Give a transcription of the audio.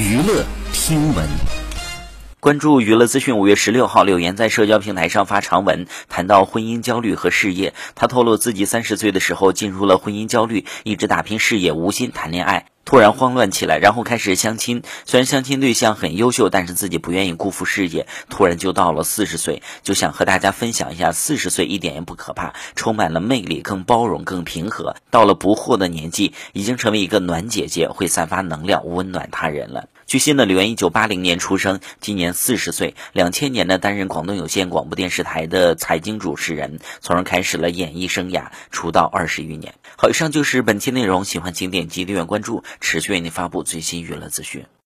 娱乐听闻，关注娱乐资讯。五月十六号，柳岩在社交平台上发长文，谈到婚姻焦虑和事业。她透露自己三十岁的时候进入了婚姻焦虑，一直打拼事业，无心谈恋爱。突然慌乱起来，然后开始相亲。虽然相亲对象很优秀，但是自己不愿意辜负事业。突然就到了四十岁，就想和大家分享一下：四十岁一点也不可怕，充满了魅力，更包容，更平和。到了不惑的年纪，已经成为一个暖姐姐，会散发能量，温暖他人了。据悉呢，柳岩一九八零年出生，今年四十岁。两千年呢，担任广东有线广播电视台的财经主持人，从而开始了演艺生涯，出道二十余年。好，以上就是本期内容，喜欢请点击订阅关注。持续为您发布最新娱乐资讯。